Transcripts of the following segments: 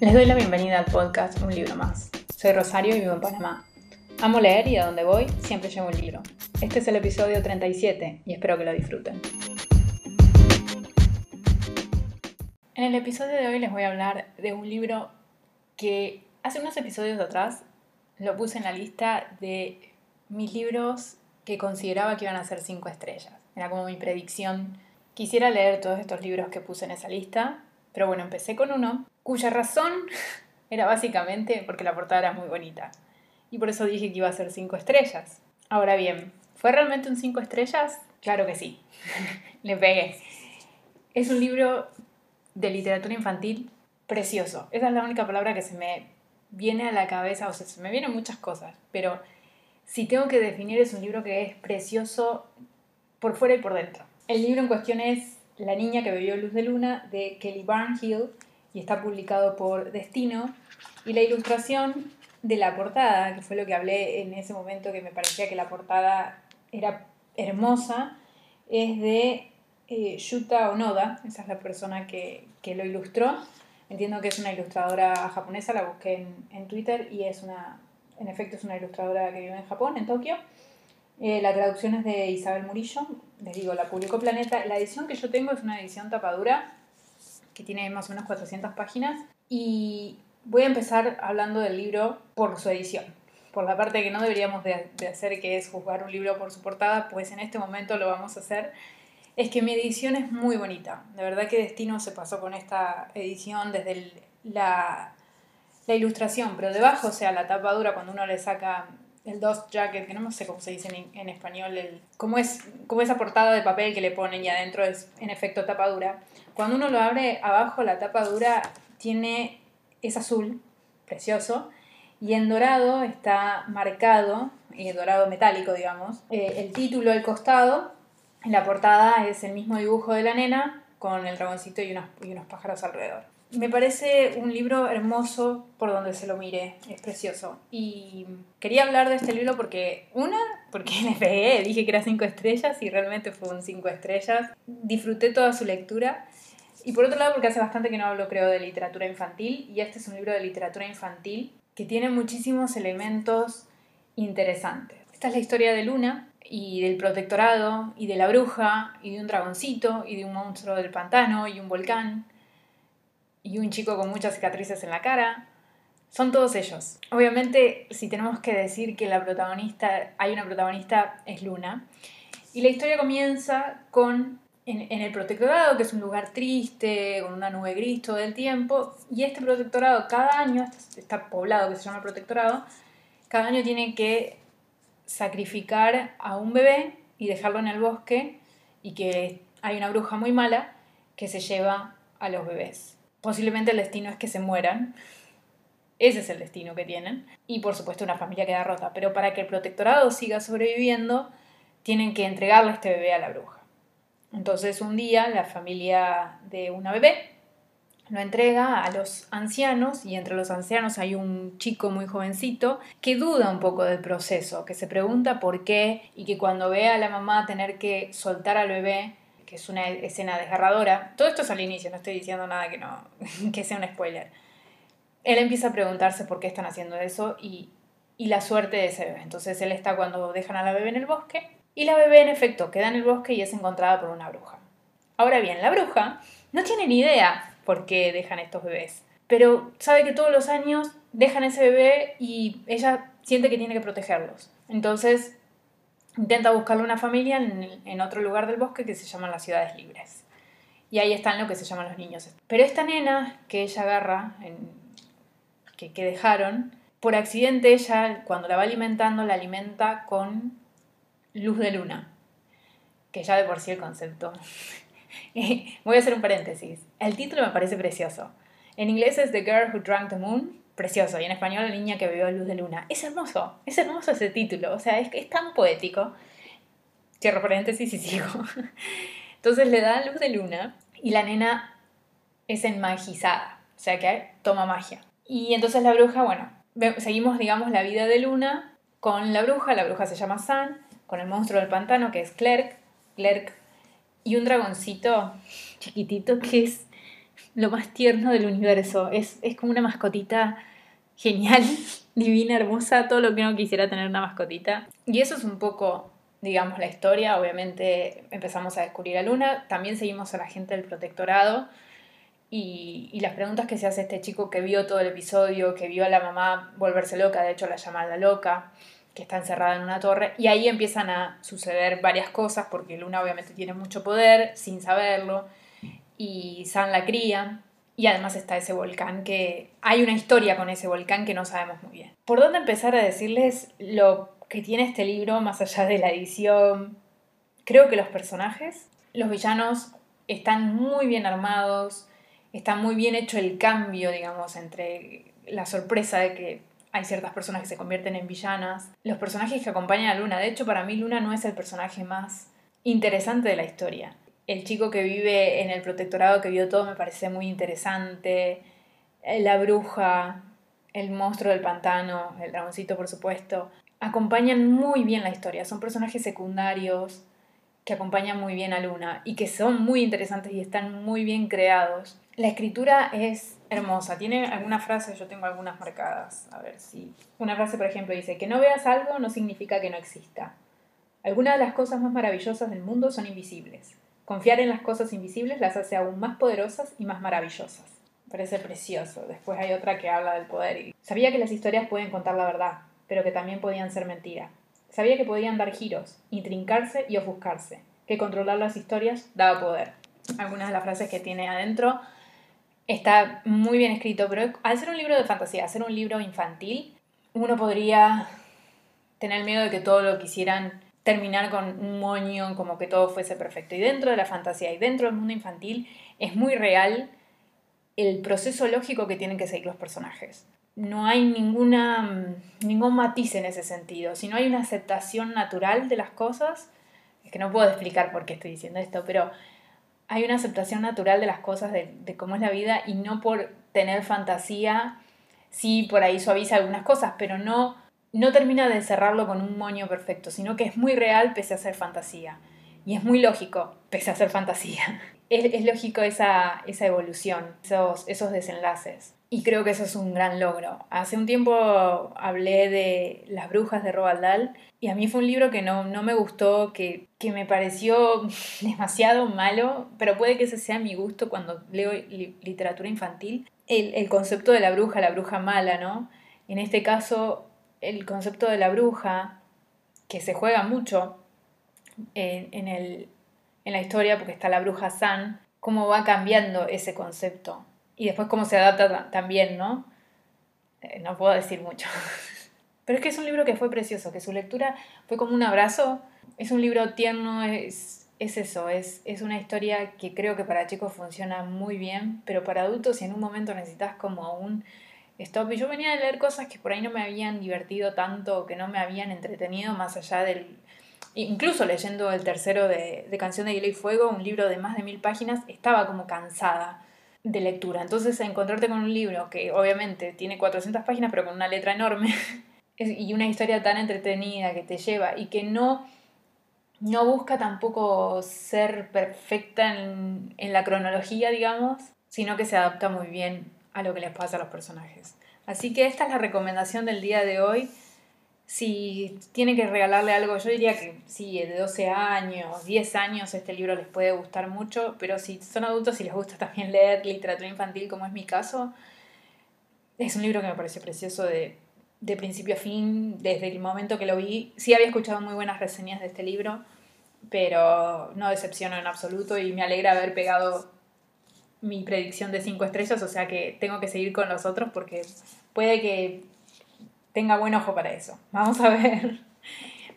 Les doy la bienvenida al podcast Un libro más. Soy Rosario y vivo en Panamá. Amo leer y a donde voy siempre llevo un libro. Este es el episodio 37 y espero que lo disfruten. En el episodio de hoy les voy a hablar de un libro que hace unos episodios atrás lo puse en la lista de mis libros que consideraba que iban a ser 5 estrellas. Era como mi predicción. Quisiera leer todos estos libros que puse en esa lista, pero bueno, empecé con uno cuya razón era básicamente porque la portada era muy bonita. Y por eso dije que iba a ser 5 estrellas. Ahora bien, ¿fue realmente un 5 estrellas? Claro que sí. Le pegué. Es un libro de literatura infantil precioso. Esa es la única palabra que se me viene a la cabeza, o sea, se me vienen muchas cosas, pero si tengo que definir es un libro que es precioso por fuera y por dentro. El libro en cuestión es La niña que bebió luz de luna de Kelly Barnhill y está publicado por Destino y la ilustración de la portada, que fue lo que hablé en ese momento que me parecía que la portada era hermosa, es de eh, Yuta Onoda, esa es la persona que, que, lo ilustró. Entiendo que es una ilustradora japonesa, la busqué en, en, Twitter y es una, en efecto es una ilustradora que vive en Japón, en Tokio. Eh, la traducción es de Isabel Murillo, les digo, la publicó Planeta. La edición que yo tengo es una edición tapadura que tiene más o menos 400 páginas y voy a empezar hablando del libro por su edición por la parte que no deberíamos de, hacer, que es juzgar un libro por su portada, pues en este momento lo vamos a hacer es que mi edición es muy bonita. De verdad que Destino se pasó con esta edición desde la, la, ilustración, pero debajo, o sea, la tapa dura, cuando uno le saca el dust jacket, que no sé cómo se dice en, en español, el, como, es, como esa portada de papel que le ponen y adentro es en efecto tapa dura. Cuando uno lo abre, abajo la tapa dura tiene, es azul, precioso, y en dorado está marcado, y dorado metálico, digamos, eh, el título al costado la portada es el mismo dibujo de la nena con el dragoncito y, y unos pájaros alrededor. Me parece un libro hermoso por donde se lo mire, es precioso. Y quería hablar de este libro porque, una, porque le pegué, dije que era cinco estrellas y realmente fue un cinco estrellas. Disfruté toda su lectura. Y por otro lado, porque hace bastante que no hablo, creo, de literatura infantil. Y este es un libro de literatura infantil que tiene muchísimos elementos interesantes. Esta es la historia de Luna, y del protectorado, y de la bruja, y de un dragoncito, y de un monstruo del pantano, y un volcán, y un chico con muchas cicatrices en la cara. Son todos ellos. Obviamente, si tenemos que decir que la protagonista, hay una protagonista, es Luna. Y la historia comienza con en, el protectorado, que es un lugar triste, con una nube gris todo el tiempo, y este protectorado cada año, está poblado que se llama protectorado, cada año tiene que sacrificar a un bebé y dejarlo en el bosque y que hay una bruja muy mala que se lleva a los bebés. Posiblemente el destino es que se mueran. Ese es el destino que tienen. Y por supuesto una familia queda rota. Pero para que el protectorado siga sobreviviendo, tienen que entregarle este bebé a la bruja. Entonces un día la familia de una bebé lo entrega a los ancianos y entre los ancianos hay un chico muy jovencito que duda un poco del proceso, que se pregunta por qué y que cuando ve a la mamá tener que soltar al bebé, que es una escena desgarradora, todo esto es al inicio, no estoy diciendo nada que, no, que sea un spoiler, él empieza a preguntarse por qué están haciendo eso y, y la suerte de ese bebé. Entonces él está cuando dejan a la bebé en el bosque y la bebé en efecto queda en el bosque y es encontrada por una bruja. Ahora bien, la bruja no tiene ni idea por qué dejan estos bebés. Pero sabe que todos los años dejan ese bebé y ella siente que tiene que protegerlos. Entonces intenta buscarle una familia en, otro lugar del bosque que se llaman las ciudades libres. Y ahí están lo que se llaman los niños. Pero esta nena que ella agarra, que, que dejaron, por accidente ella cuando la va alimentando la alimenta con luz de luna. Que ya de por sí el concepto Voy a hacer un paréntesis. El título me parece precioso. En inglés es The Girl Who Drank the Moon, precioso, y en español La niña que bebió luz de luna. Es hermoso, es hermoso ese título, o sea, es, es tan poético. Cierro paréntesis y sigo. Entonces le da luz de luna y la nena es enmagizada, o sea que toma magia. Y entonces la bruja, bueno, seguimos, digamos, la vida de Luna con la bruja, la bruja se llama San, con el monstruo del pantano que es Clerk, Clerk y un dragoncito chiquitito que es lo más tierno del universo. Es, es como una mascotita genial, divina, hermosa, todo lo que uno quisiera tener una mascotita. Y eso es un poco, digamos, la historia. Obviamente empezamos a descubrir a Luna, también seguimos a la gente del protectorado. Y, las preguntas que se hace este chico que vio todo el episodio, que vio a la mamá volverse loca, de hecho la llama la loca, que está encerrada en una torre, y ahí empiezan a suceder varias cosas, porque Luna obviamente tiene mucho poder, sin saberlo, y San la cría, y además está ese volcán que hay una historia con ese volcán que no sabemos muy bien. ¿Por dónde empezar a decirles lo que tiene este libro más allá de la edición? Creo que los personajes, los villanos están muy bien armados, está muy bien hecho el cambio, digamos, entre la sorpresa de que hay ciertas personas que se convierten en villanas, los personajes que acompañan a Luna. De hecho, para mí Luna no es el personaje más interesante de la historia el chico que vive en el protectorado que vio todo me parece muy interesante. Eh, la bruja, el monstruo del pantano, el dragoncito por supuesto, acompañan muy bien la historia. Son personajes secundarios que acompañan muy bien a Luna y que son muy interesantes y están muy bien creados. La escritura es hermosa. Tiene algunas frases, yo tengo algunas marcadas. A ver si. Una frase, por ejemplo, dice: Que no veas algo no significa que no exista. Algunas de las cosas más maravillosas del mundo son invisibles. Confiar en las cosas invisibles las hace aún más poderosas y más maravillosas. parece precioso. Después hay otra que habla del poder. Y... Sabía que las historias pueden contar la verdad, pero que también podían ser mentira. Sabía que podían dar giros, intrincarse y ofuscarse, que controlar las historias daba poder. Algunas de las frases que tiene adentro está muy bien escrito, pero al ser un libro de fantasía, al ser un libro infantil, uno podría tener miedo de que todo lo quisieran terminar con un moño, como que todo fuese perfecto. Y dentro de la fantasía y dentro del mundo infantil es muy real el proceso lógico que tienen que seguir los personajes. No hay ninguna, ningún matiz en ese sentido. Si no hay una aceptación natural de las cosas, es que no puedo explicar por qué estoy diciendo esto, pero hay una aceptación natural de las cosas, de, de cómo es la vida, y no por tener fantasía, sí por ahí suaviza algunas cosas, pero no no termina de cerrarlo con un moño perfecto, sino que es muy real pese a ser fantasía. Y es muy lógico pese a ser fantasía. Es, lógico esa, esa evolución, esos, esos desenlaces. Y creo que eso es un gran logro. Hace un tiempo hablé de Las Brujas de Roald Dahl y a mí fue un libro que no, no me gustó, que, que, me pareció demasiado malo, pero puede que ese sea mi gusto cuando leo literatura infantil. El, el concepto de la bruja, la bruja mala, ¿no? En este caso, el concepto de la bruja, que se juega mucho en, el, en la historia, porque está la bruja San, cómo va cambiando ese concepto. Y después cómo se adapta también, ¿no? Eh, no puedo decir mucho. Pero es que es un libro que fue precioso, que su lectura fue como un abrazo. Es un libro tierno, es, es eso, es, es una historia que creo que para chicos funciona muy bien, pero para adultos si en un momento necesitas como un stop. Y yo venía a leer cosas que por ahí no me habían divertido tanto, que no me habían entretenido más allá del... Incluso leyendo el tercero de, de Canción de Hielo y Fuego, un libro de más de mil páginas, estaba como cansada de lectura. Entonces encontrarte con un libro que obviamente tiene 400 páginas pero con una letra enorme y una historia tan entretenida que te lleva y que no, no busca tampoco ser perfecta en, en la cronología, digamos, sino que se adapta muy bien a lo que les pasa a los personajes. Así que esta es la recomendación del día de hoy. Si tiene que regalarle algo, yo diría que sí, de 12 años, 10 años, este libro les puede gustar mucho, pero si son adultos y les gusta también leer literatura infantil, como es mi caso, es un libro que me pareció precioso de, de principio a fin, desde el momento que lo vi. Sí había escuchado muy buenas reseñas de este libro, pero no decepciono en absoluto y me alegra haber pegado mi predicción de 5 estrellas, o sea que tengo que seguir con los otros porque puede que tenga buen ojo para eso. Vamos a ver.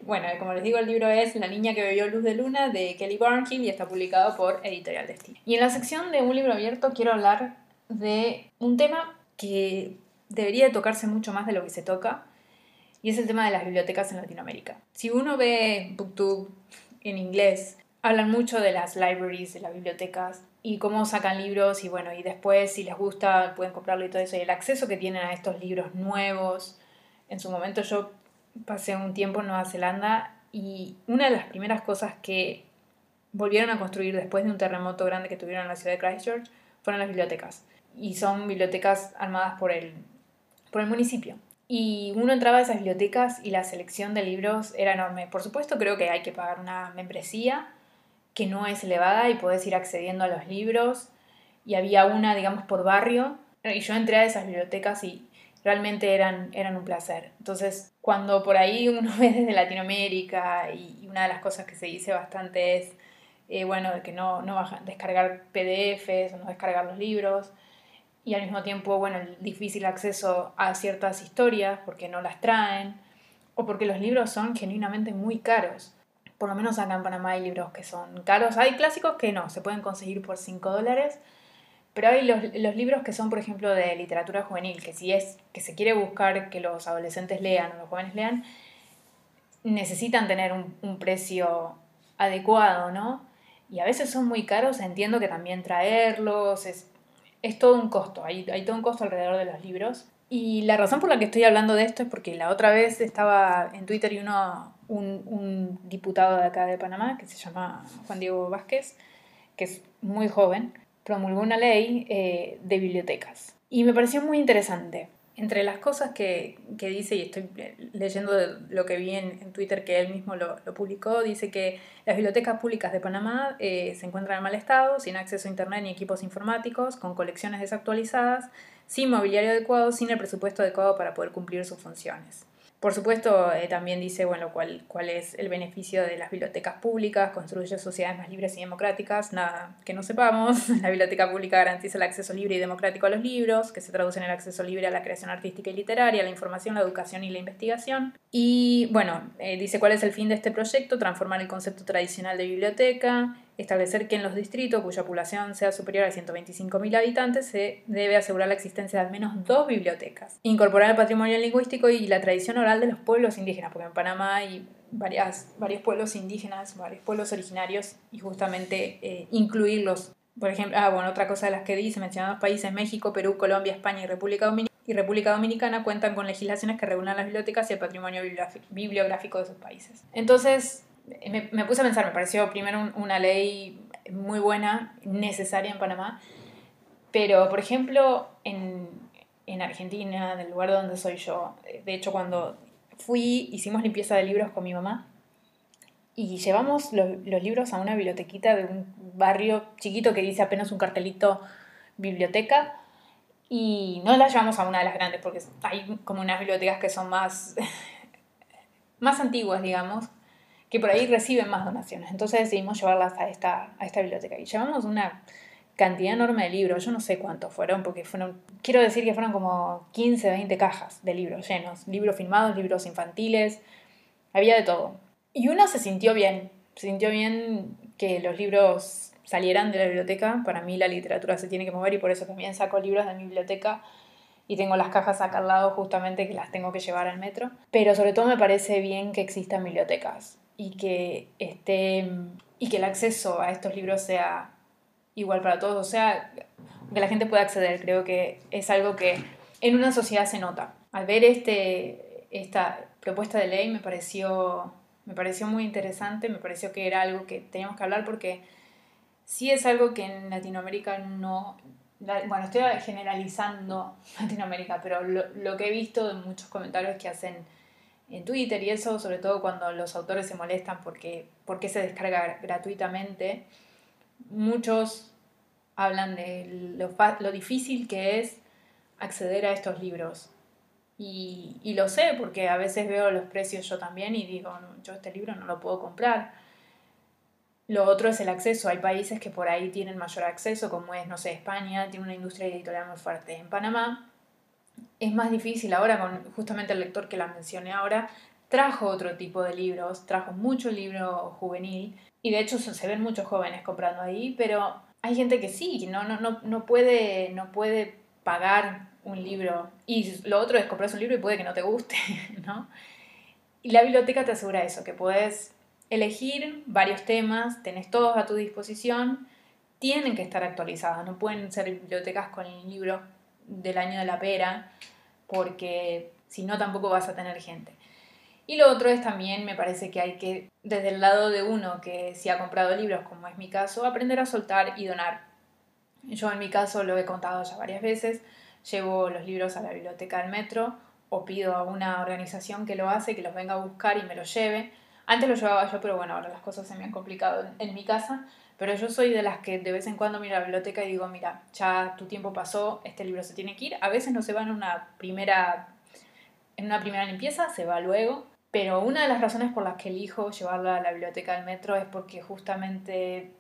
Bueno, como les digo, el libro es La niña que bebió luz de luna de Kelly Barnhill y está publicado por Editorial Destiny. Y en la sección de un libro abierto quiero hablar de un tema que debería tocarse mucho más de lo que se toca y es el tema de las bibliotecas en Latinoamérica. Si uno ve BookTube en inglés, hablan mucho de las libraries, de las bibliotecas, y cómo sacan libros y bueno, y después si les gusta pueden comprarlo y todo eso, y el acceso que tienen a estos libros nuevos. En su momento yo pasé un tiempo en Nueva Zelanda y una de las primeras cosas que volvieron a construir después de un terremoto grande que tuvieron en la ciudad de Christchurch fueron las bibliotecas. Y son bibliotecas armadas por el, por el municipio. Y uno entraba a esas bibliotecas y la selección de libros era enorme. Por supuesto, creo que hay que pagar una membresía que no es elevada y puedes ir accediendo a los libros. Y había una, digamos, por barrio. Y yo entré a esas bibliotecas y realmente eran, eran un placer. Entonces, cuando por ahí uno ve desde Latinoamérica y una de las cosas que se dice bastante es, eh, bueno, de que no, no a descargar PDFs o no descargar los libros y al mismo tiempo, bueno, el difícil acceso a ciertas historias porque no las traen o porque los libros son genuinamente muy caros. Por lo menos acá en Panamá hay libros que son caros. Hay clásicos que no, se pueden conseguir por 5 dólares, pero hay los, los, libros que son, por ejemplo, de literatura juvenil, que si es que se quiere buscar que los adolescentes lean o los jóvenes lean, necesitan tener un, un precio adecuado, ¿no? Y a veces son muy caros, entiendo que también traerlos, es, es todo un costo, hay, hay todo un costo alrededor de los libros. Y la razón por la que estoy hablando de esto es porque la otra vez estaba en Twitter y uno, un, diputado de acá de Panamá, que se llama Juan Diego Vázquez, que es muy joven, promulgó una ley eh, de bibliotecas. Y me pareció muy interesante. Entre las cosas que, que dice, y estoy leyendo lo que vi en, Twitter que él mismo lo, lo, publicó, dice que las bibliotecas públicas de Panamá eh, se encuentran en mal estado, sin acceso a Internet ni equipos informáticos, con colecciones desactualizadas, sin mobiliario adecuado, sin el presupuesto adecuado para poder cumplir sus funciones. Por supuesto, eh, también dice bueno, cuál, cuál es el beneficio de las bibliotecas públicas, construye sociedades más libres y democráticas, nada que no sepamos. La biblioteca pública garantiza el acceso libre y democrático a los libros, que se traduce en el acceso libre a la creación artística y literaria, la información, la educación y la investigación. Y bueno, eh, dice cuál es el fin de este proyecto, transformar el concepto tradicional de biblioteca, establecer que en los distritos cuya población sea superior a 125.000 habitantes se debe asegurar la existencia de al menos dos bibliotecas. Incorporar el patrimonio lingüístico y la tradición oral de los pueblos indígenas, porque en Panamá hay varias, varios pueblos indígenas, varios pueblos originarios y justamente eh, incluirlos. Por ejemplo, ah, bueno, otra cosa de las que dice, mencionados países, México, Perú, Colombia, España y República Dominicana y República Dominicana cuentan con legislaciones que regulan las bibliotecas y el patrimonio bibliográfico de sus países. Entonces, me, puse a pensar, me pareció primero una ley muy buena, necesaria en Panamá, pero por ejemplo en, en Argentina, en el lugar donde soy yo, de hecho cuando fui, hicimos limpieza de libros con mi mamá y llevamos los, los, libros a una bibliotequita de un barrio chiquito que dice apenas un cartelito biblioteca y no la llevamos a una de las grandes porque hay como unas bibliotecas que son más, más antiguas, digamos, que por ahí reciben más donaciones. Entonces decidimos llevarlas a esta, a esta biblioteca. Y llevamos una cantidad enorme de libros, yo no sé cuántos fueron, porque fueron, quiero decir que fueron como 15, 20 cajas de libros llenos, libros filmados, libros infantiles, había de todo. Y uno se sintió bien, se sintió bien que los libros salieran de la biblioteca, para mí la literatura se tiene que mover y por eso también saco libros de mi biblioteca y tengo las cajas acá al lado justamente que las tengo que llevar al metro, pero sobre todo me parece bien que existan bibliotecas y que, esté, y que el acceso a estos libros sea igual para todos, o sea, que la gente pueda acceder. Creo que es algo que en una sociedad se nota. Al ver este, esta propuesta de ley me pareció, me pareció muy interesante, me pareció que era algo que teníamos que hablar porque sí es algo que en Latinoamérica no... Bueno, estoy generalizando Latinoamérica, pero lo, lo que he visto en muchos comentarios que hacen en Twitter y eso, sobre todo cuando los autores se molestan porque, porque se descarga gratuitamente, muchos hablan de lo, difícil que es acceder a estos libros. Y, y, lo sé porque a veces veo los precios yo también y digo, yo este libro no lo puedo comprar. Lo otro es el acceso. Hay países que por ahí tienen mayor acceso, como es, no sé, España, tiene una industria editorial muy fuerte. En Panamá es más difícil ahora con justamente el lector que la mencioné ahora, trajo otro tipo de libros, trajo mucho libro juvenil y de hecho se ven muchos jóvenes comprando ahí, pero hay gente que sí, no, no, no, no, puede, no puede pagar un libro y lo otro es comprarse un libro y puede que no te guste, ¿no? Y la biblioteca te asegura eso, que puedes elegir varios temas, tenés todos a tu disposición, tienen que estar actualizados, no pueden ser bibliotecas con libros del año de la pera, porque si no tampoco vas a tener gente. Y lo otro es también, me parece que hay que, desde el lado de uno que si ha comprado libros, como es mi caso, aprender a soltar y donar. Yo en mi caso lo he contado ya varias veces, llevo los libros a la biblioteca del metro o pido a una organización que lo hace, que los venga a buscar y me los lleve. Antes lo llevaba yo, pero bueno, ahora las cosas se me han complicado en, mi casa. Pero yo soy de las que de vez en cuando miro la biblioteca y digo, mira, ya tu tiempo pasó, este libro se tiene que ir. A veces no se va en una primera, en una primera limpieza, se va luego. Pero una de las razones por las que elijo llevarla a la biblioteca del metro es porque justamente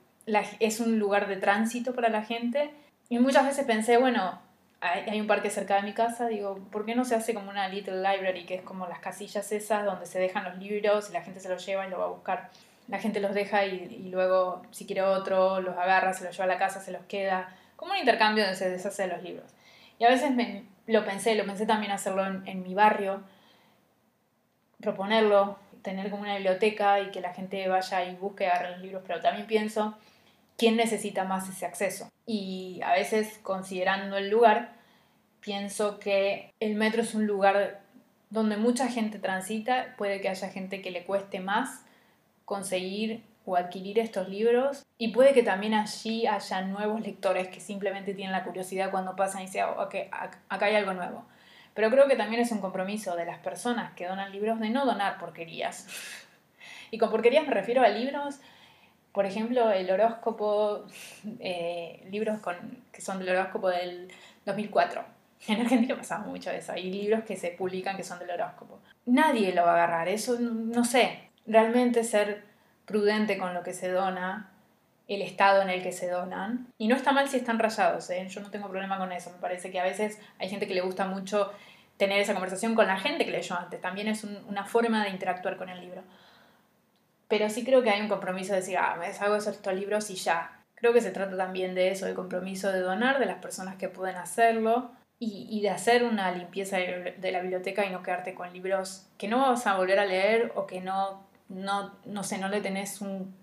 es un lugar de tránsito para la gente. Y muchas veces pensé, bueno, hay, un parque cerca de mi casa, digo, ¿por qué no se hace como una little library, que es como las casillas esas donde se dejan los libros y la gente se los lleva y lo va a buscar? La gente los deja y, luego, si quiere otro, los agarra, se los lleva a la casa, se los queda, como un intercambio donde se deshace de los libros. Y a veces me, lo pensé, lo pensé también hacerlo en, mi barrio, proponerlo, tener como una biblioteca y que la gente vaya y busque, agarre los libros, pero también pienso quién necesita más ese acceso. Y a veces, considerando el lugar, pienso que el metro es un lugar donde mucha gente transita, puede que haya gente que le cueste más conseguir o adquirir estos libros y puede que también allí haya nuevos lectores que simplemente tienen la curiosidad cuando pasan y dicen, ok, acá hay algo nuevo. Pero creo que también es un compromiso de las personas que donan libros de no donar porquerías. Y con porquerías me refiero a libros por ejemplo, el horóscopo, eh, libros con, que son del horóscopo del 2004. En Argentina pasaba mucho eso. Hay libros que se publican que son del horóscopo. Nadie lo va a agarrar. Eso, no sé. Realmente ser prudente con lo que se dona, el estado en el que se donan. Y no está mal si están rayados. ¿eh? Yo no tengo problema con eso. Me parece que a veces hay gente que le gusta mucho tener esa conversación con la gente que leyó antes. También es una forma de interactuar con el libro. Pero sí creo que hay un compromiso de decir, ah, me deshago de estos libros y ya. Creo que se trata también de eso, del compromiso de donar, de las personas que pueden hacerlo y, de hacer una limpieza de, la biblioteca y no quedarte con libros que no vas a volver a leer o que no, no, no sé, no le tenés un,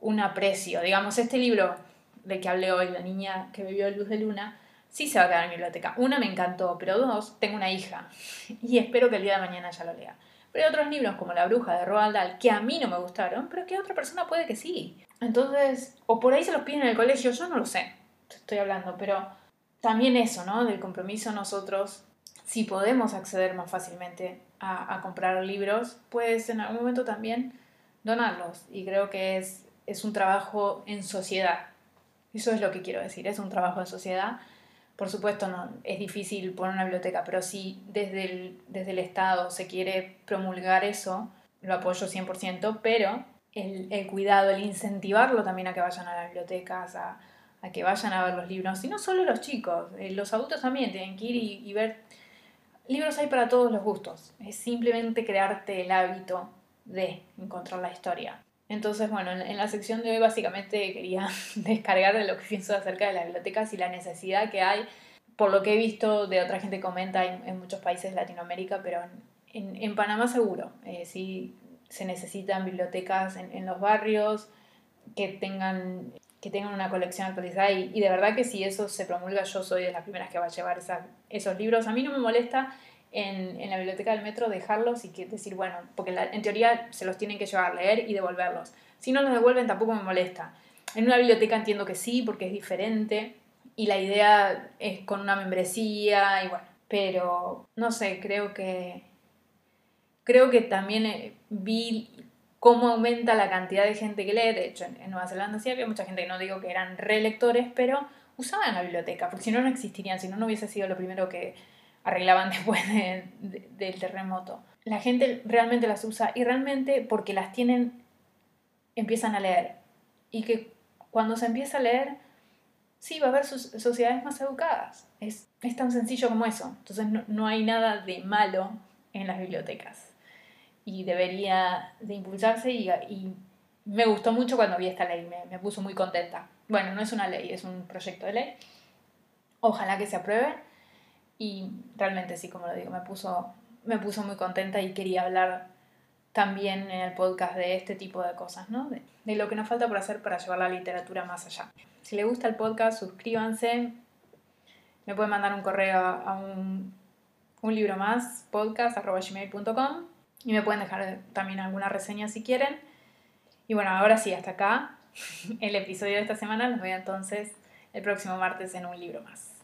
un aprecio. Digamos, este libro de que hablé hoy, La niña que bebió luz de luna, sí se va a quedar en mi biblioteca. Una me encantó, pero dos, tengo una hija y espero que el día de mañana ya lo lea. Pero hay otros libros como La bruja de Roald Dahl que a mí no me gustaron, pero que otra persona puede que sí. Entonces, o por ahí se los piden en el colegio, yo no lo sé, estoy hablando, pero también eso, ¿no? Del compromiso nosotros, si podemos acceder más fácilmente a, comprar libros, pues en algún momento también donarlos. Y creo que es, es un trabajo en sociedad. Eso es lo que quiero decir, es un trabajo en sociedad por supuesto, no, es difícil poner una biblioteca, pero si desde el, desde el Estado se quiere promulgar eso, lo apoyo 100%, pero el, el cuidado, el incentivarlo también a que vayan a las bibliotecas, a, a, que vayan a ver los libros, y no solo los chicos, eh, los adultos también tienen que ir y ver. Libros hay para todos los gustos, es simplemente crearte el hábito de encontrar la historia. Entonces, bueno, en la sección de hoy básicamente quería descargar de lo que pienso acerca de las bibliotecas y la necesidad que hay, por lo que he visto de otra gente comenta en, muchos países de Latinoamérica, pero en, Panamá seguro, eh, sí se necesitan bibliotecas en, los barrios que tengan, que tengan una colección actualizada y, y, de verdad que si eso se promulga yo soy de las primeras que va a llevar esa, esos libros. A mí no me molesta en, en, la biblioteca del metro, dejarlos y que decir, bueno, porque en teoría se los tienen que llevar, leer y devolverlos. Si no los devuelven tampoco me molesta. En una biblioteca entiendo que sí, porque es diferente y la idea es con una membresía y bueno, pero no sé, creo que creo que también eh, vi cómo aumenta la cantidad de gente que lee. De hecho, en, Nueva Zelanda sí había mucha gente que no digo que eran relectores, pero usaban la biblioteca, porque si no, no existirían, si no, no hubiese sido lo primero que, arreglaban después del terremoto. La gente realmente las usa y realmente porque las tienen empiezan a leer. Y que cuando se empieza a leer, sí, va a haber sociedades más educadas. Es, es tan sencillo como eso. Entonces no, hay nada de malo en las bibliotecas. Y debería de impulsarse y, me gustó mucho cuando vi esta ley, me, me, puso muy contenta. Bueno, no es una ley, es un proyecto de ley. Ojalá que se apruebe y realmente sí, como lo digo, me puso, me puso muy contenta y quería hablar también en el podcast de este tipo de cosas, ¿no? De, lo que nos falta por hacer para llevar la literatura más allá. Si les gusta el podcast, suscríbanse. Me pueden mandar un correo a un, un libro más, podcast.gmail.com y me pueden dejar también alguna reseña si quieren. Y bueno, ahora sí, hasta acá el episodio de esta semana. Voy a entonces el próximo martes en un libro más.